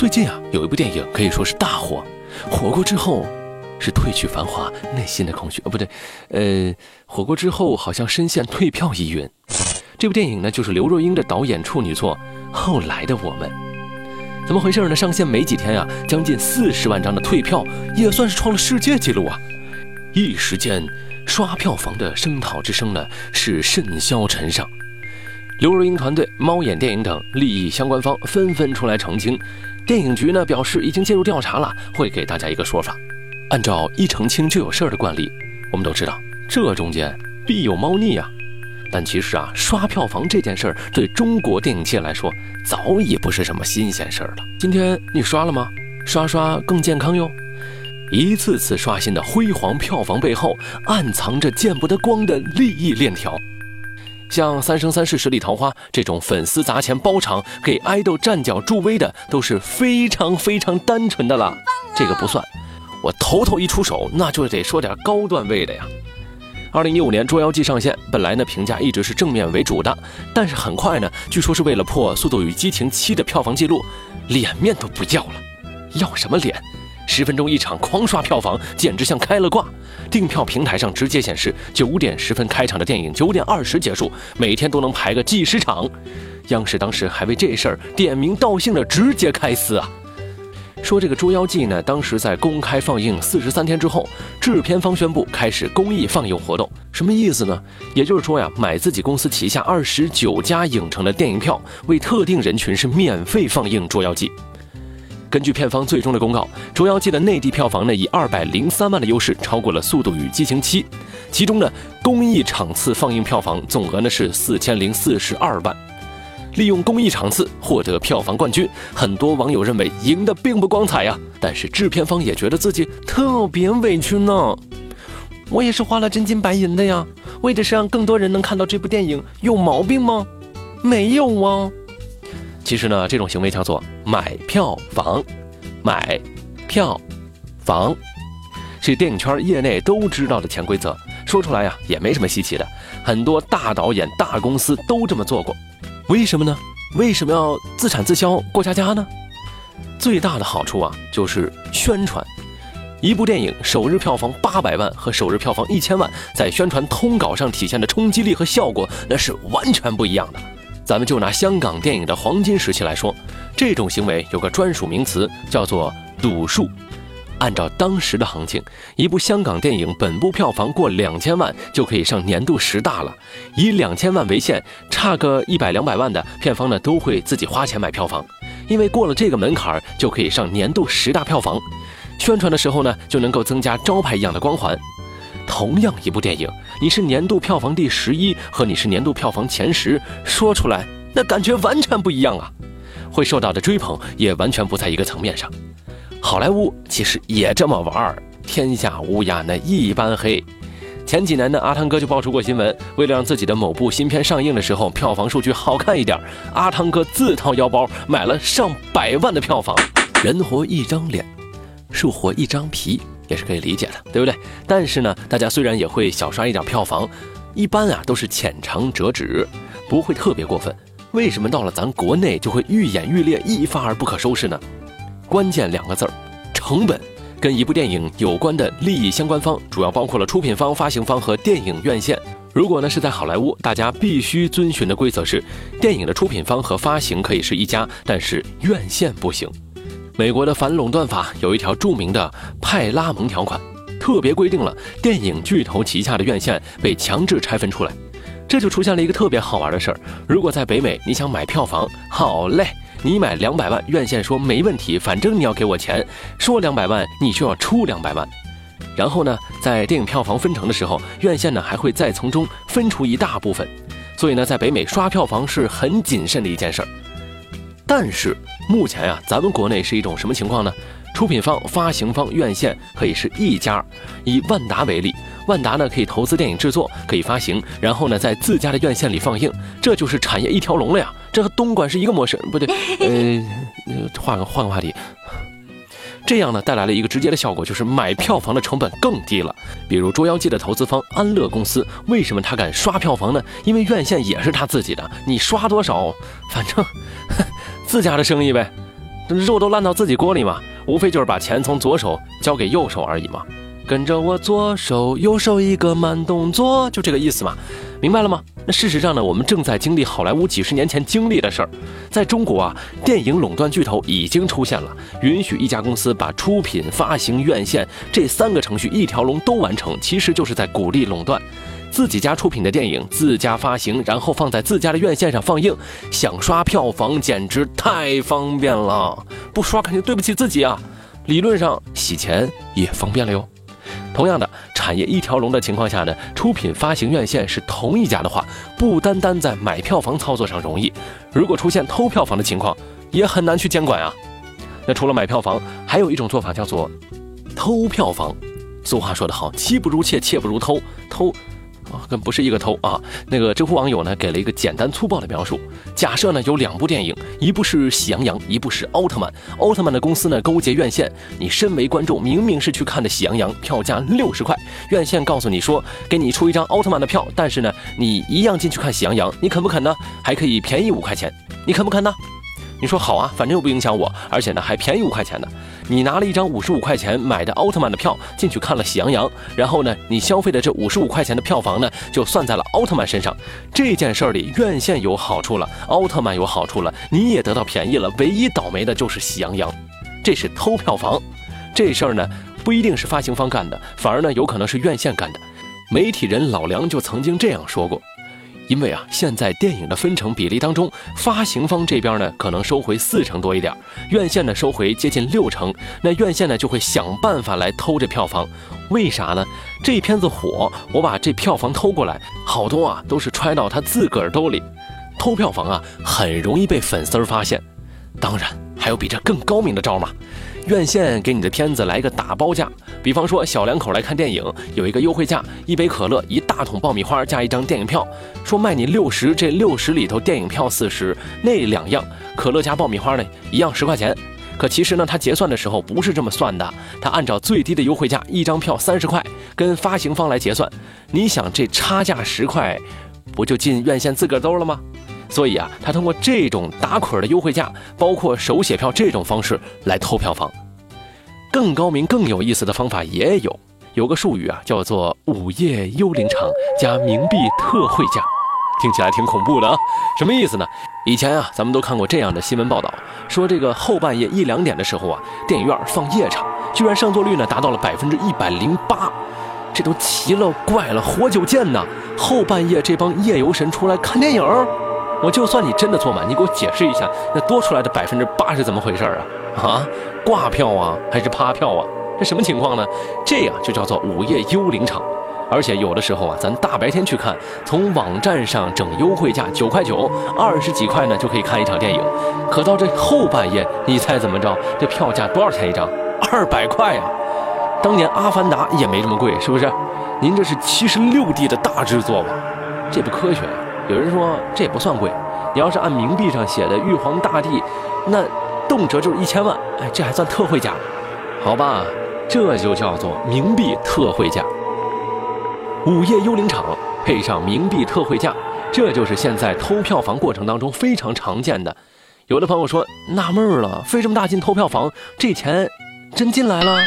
最近啊，有一部电影可以说是大火，火过之后是褪去繁华，内心的空虚。哦，不对，呃，火过之后好像深陷退票疑云。这部电影呢，就是刘若英的导演处女作《后来的我们》。怎么回事呢？上线没几天呀，将近四十万张的退票，也算是创了世界纪录啊！一时间，刷票房的声讨之声呢是甚嚣尘上。刘若英团队、猫眼电影等利益相关方纷纷出来澄清，电影局呢表示已经介入调查了，会给大家一个说法。按照一澄清就有事儿的惯例，我们都知道这中间必有猫腻啊。但其实啊，刷票房这件事儿对中国电影界来说早已不是什么新鲜事儿了。今天你刷了吗？刷刷更健康哟。一次次刷新的辉煌票房背后，暗藏着见不得光的利益链条。像《三生三世十里桃花》这种粉丝砸钱包场给爱豆站脚助威的，都是非常非常单纯的了。这个不算，我头头一出手，那就得说点高段位的呀。二零一五年《捉妖记》上线，本来呢评价一直是正面为主的，但是很快呢，据说是为了破《速度与激情七》的票房记录，脸面都不要了，要什么脸？十分钟一场狂刷票房，简直像开了挂。订票平台上直接显示九点十分开场的电影九点二十结束，每天都能排个几十场。央视当时还为这事儿点名道姓的直接开撕啊，说这个《捉妖记》呢，当时在公开放映四十三天之后，制片方宣布开始公益放映活动，什么意思呢？也就是说呀，买自己公司旗下二十九家影城的电影票，为特定人群是免费放映《捉妖记》。根据片方最终的公告，《捉妖记》的内地票房呢，以二百零三万的优势超过了《速度与激情七》，其中呢，公益场次放映票房总额呢是四千零四十二万。利用公益场次获得票房冠军，很多网友认为赢得并不光彩呀。但是制片方也觉得自己特别委屈呢。我也是花了真金白银的呀，为的是让更多人能看到这部电影，有毛病吗？没有啊。其实呢，这种行为叫做买票房，买票房是电影圈业内都知道的潜规则。说出来呀，也没什么稀奇的，很多大导演、大公司都这么做过。为什么呢？为什么要自产自销过家家呢？最大的好处啊，就是宣传。一部电影首日票房八百万和首日票房一千万，在宣传通稿上体现的冲击力和效果，那是完全不一样的。咱们就拿香港电影的黄金时期来说，这种行为有个专属名词，叫做赌术。按照当时的行情，一部香港电影本部票房过两千万就可以上年度十大了。以两千万为限，差个一百两百万的片方呢，都会自己花钱买票房，因为过了这个门槛就可以上年度十大票房。宣传的时候呢，就能够增加招牌一样的光环。同样一部电影，你是年度票房第十一和你是年度票房前十，说出来那感觉完全不一样啊，会受到的追捧也完全不在一个层面上。好莱坞其实也这么玩儿，天下乌鸦那一般黑。前几年呢，阿汤哥就爆出过新闻，为了让自己的某部新片上映的时候票房数据好看一点，阿汤哥自掏腰包买了上百万的票房。人活一张脸，树活一张皮。也是可以理解的，对不对？但是呢，大家虽然也会小刷一点票房，一般啊都是浅尝辄止，不会特别过分。为什么到了咱国内就会愈演愈烈，一发而不可收拾呢？关键两个字儿：成本。跟一部电影有关的利益相关方，主要包括了出品方、发行方和电影院线。如果呢是在好莱坞，大家必须遵循的规则是，电影的出品方和发行可以是一家，但是院线不行。美国的反垄断法有一条著名的派拉蒙条款，特别规定了电影巨头旗下的院线被强制拆分出来。这就出现了一个特别好玩的事儿：如果在北美你想买票房，好嘞，你买两百万，院线说没问题，反正你要给我钱，说两百万你就要出两百万。然后呢，在电影票房分成的时候，院线呢还会再从中分出一大部分。所以呢，在北美刷票房是很谨慎的一件事儿。但是目前呀，咱们国内是一种什么情况呢？出品方、发行方、院线可以是一家。以万达为例，万达呢可以投资电影制作，可以发行，然后呢在自家的院线里放映，这就是产业一条龙了呀。这和东莞是一个模式，不对，呃，换个换个话题。这样呢，带来了一个直接的效果，就是买票房的成本更低了。比如《捉妖记》的投资方安乐公司，为什么他敢刷票房呢？因为院线也是他自己的，你刷多少，反正自家的生意呗。肉都烂到自己锅里嘛，无非就是把钱从左手交给右手而已嘛。跟着我左手右手一个慢动作，就这个意思嘛，明白了吗？那事实上呢，我们正在经历好莱坞几十年前经历的事儿。在中国啊，电影垄断巨头已经出现了，允许一家公司把出品、发行、院线这三个程序一条龙都完成，其实就是在鼓励垄断。自己家出品的电影自家发行，然后放在自家的院线上放映，想刷票房简直太方便了，不刷肯定对不起自己啊。理论上洗钱也方便了哟。同样的，产业一条龙的情况下呢，出品、发行、院线是同一家的话，不单单在买票房操作上容易，如果出现偷票房的情况，也很难去监管啊。那除了买票房，还有一种做法叫做偷票房。俗话说得好，妻不如妾，妾不如偷，偷。啊，跟不是一个偷啊！那个知乎网友呢，给了一个简单粗暴的描述。假设呢有两部电影，一部是《喜羊羊》，一部是《奥特曼》。奥特曼的公司呢勾结院线，你身为观众，明明是去看的《喜羊羊》，票价六十块，院线告诉你说给你出一张奥特曼的票，但是呢你一样进去看《喜羊羊》，你肯不肯呢？还可以便宜五块钱，你肯不肯呢？你说好啊，反正又不影响我，而且呢还便宜五块钱呢。你拿了一张五十五块钱买的奥特曼的票进去看了《喜羊羊》，然后呢，你消费的这五十五块钱的票房呢，就算在了奥特曼身上。这件事儿里，院线有好处了，奥特曼有好处了，你也得到便宜了。唯一倒霉的就是《喜羊羊》，这是偷票房。这事儿呢，不一定是发行方干的，反而呢，有可能是院线干的。媒体人老梁就曾经这样说过。因为啊，现在电影的分成比例当中，发行方这边呢可能收回四成多一点，院线呢收回接近六成，那院线呢就会想办法来偷这票房。为啥呢？这片子火，我把这票房偷过来，好多啊都是揣到他自个儿兜里。偷票房啊，很容易被粉丝发现。当然，还有比这更高明的招吗？院线给你的片子来个打包价，比方说小两口来看电影，有一个优惠价，一杯可乐，一大桶爆米花加一张电影票，说卖你六十，这六十里头电影票四十，那两样可乐加爆米花呢，一样十块钱。可其实呢，他结算的时候不是这么算的，他按照最低的优惠价，一张票三十块，跟发行方来结算。你想这差价十块，不就进院线自个兜了吗？所以啊，他通过这种打捆的优惠价，包括手写票这种方式来偷票房。更高明、更有意思的方法也有，有个术语啊，叫做“午夜幽灵场”加“冥币特惠价”，听起来挺恐怖的啊。什么意思呢？以前啊，咱们都看过这样的新闻报道，说这个后半夜一两点的时候啊，电影院放夜场，居然上座率呢达到了百分之一百零八，这都奇了怪了，活久见呐！后半夜这帮夜游神出来看电影。我就算你真的坐满，你给我解释一下，那多出来的百分之八是怎么回事啊？啊，挂票啊，还是趴票啊？这什么情况呢？这样就叫做午夜幽灵场。而且有的时候啊，咱大白天去看，从网站上整优惠价九块九，二十几块呢就可以看一场电影。可到这后半夜，你猜怎么着？这票价多少钱一张？二百块呀！当年《阿凡达》也没这么贵，是不是？您这是七十六 D 的大制作吧？这不科学呀！有人说这也不算贵，你要是按冥币上写的玉皇大帝，那动辄就是一千万，哎，这还算特惠价？好吧，这就叫做冥币特惠价。午夜幽灵场配上冥币特惠价，这就是现在偷票房过程当中非常常见的。有的朋友说纳闷了，费这么大劲偷票房，这钱真进来了？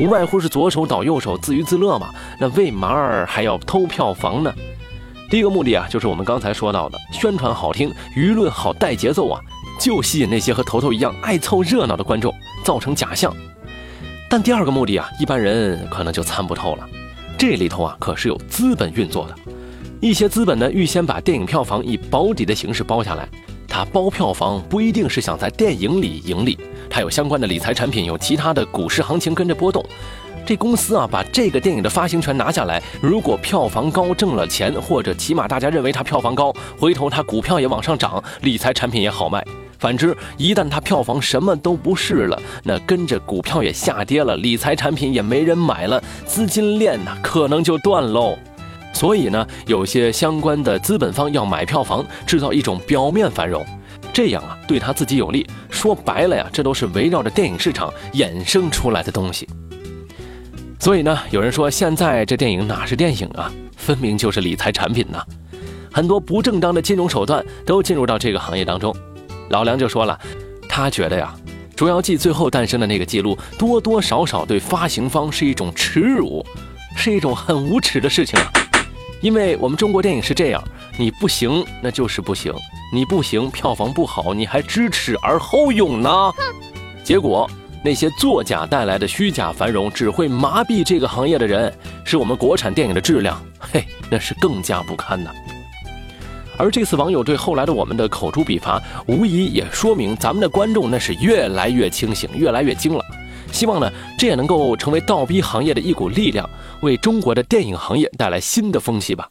无外乎是左手倒右手，自娱自乐嘛。那为嘛儿还要偷票房呢？第一个目的啊，就是我们刚才说到的，宣传好听，舆论好带节奏啊，就吸引那些和头头一样爱凑热闹的观众，造成假象。但第二个目的啊，一般人可能就参不透了，这里头啊可是有资本运作的。一些资本呢，预先把电影票房以保底的形式包下来，他包票房不一定是想在电影里盈利，他有相关的理财产品，有其他的股市行情跟着波动。这公司啊，把这个电影的发行权拿下来，如果票房高挣了钱，或者起码大家认为它票房高，回头它股票也往上涨，理财产品也好卖。反之，一旦它票房什么都不是了，那跟着股票也下跌了，理财产品也没人买了，资金链呢可能就断喽。所以呢，有些相关的资本方要买票房，制造一种表面繁荣，这样啊对他自己有利。说白了呀，这都是围绕着电影市场衍生出来的东西。所以呢，有人说现在这电影哪是电影啊，分明就是理财产品呐！很多不正当的金融手段都进入到这个行业当中。老梁就说了，他觉得呀，捉妖记最后诞生的那个记录，多多少少对发行方是一种耻辱，是一种很无耻的事情啊！因为我们中国电影是这样，你不行那就是不行，你不行票房不好，你还知耻而后勇呢？结果那些作假带来的虚假繁荣，只会麻痹这个行业的人，使我们国产电影的质量，嘿，那是更加不堪的。而这次网友对后来的我们的口诛笔伐，无疑也说明咱们的观众那是越来越清醒，越来越精了。希望呢，这也能够成为倒逼行业的一股力量，为中国的电影行业带来新的风气吧。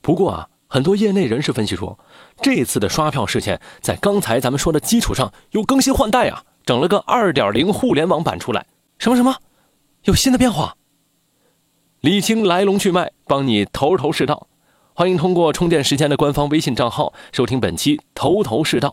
不过啊，很多业内人士分析说，这次的刷票事件在刚才咱们说的基础上又更新换代啊，整了个二点零互联网版出来。什么什么？有新的变化？理清来龙去脉，帮你头头是道。欢迎通过充电时间的官方微信账号收听本期《头头是道》，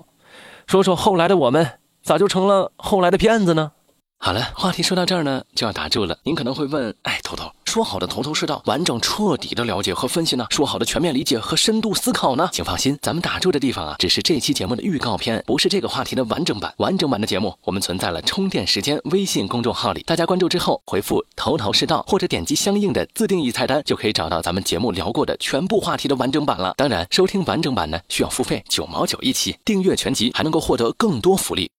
说说后来的我们咋就成了后来的骗子呢？好了，话题说到这儿呢，就要打住了。您可能会问，哎，头头。说好的头头是道、完整彻底的了解和分析呢？说好的全面理解和深度思考呢？请放心，咱们打住的地方啊，只是这期节目的预告片，不是这个话题的完整版。完整版的节目，我们存在了充电时间微信公众号里，大家关注之后回复“头头是道”或者点击相应的自定义菜单，就可以找到咱们节目聊过的全部话题的完整版了。当然，收听完整版呢，需要付费九毛九一期，订阅全集还能够获得更多福利。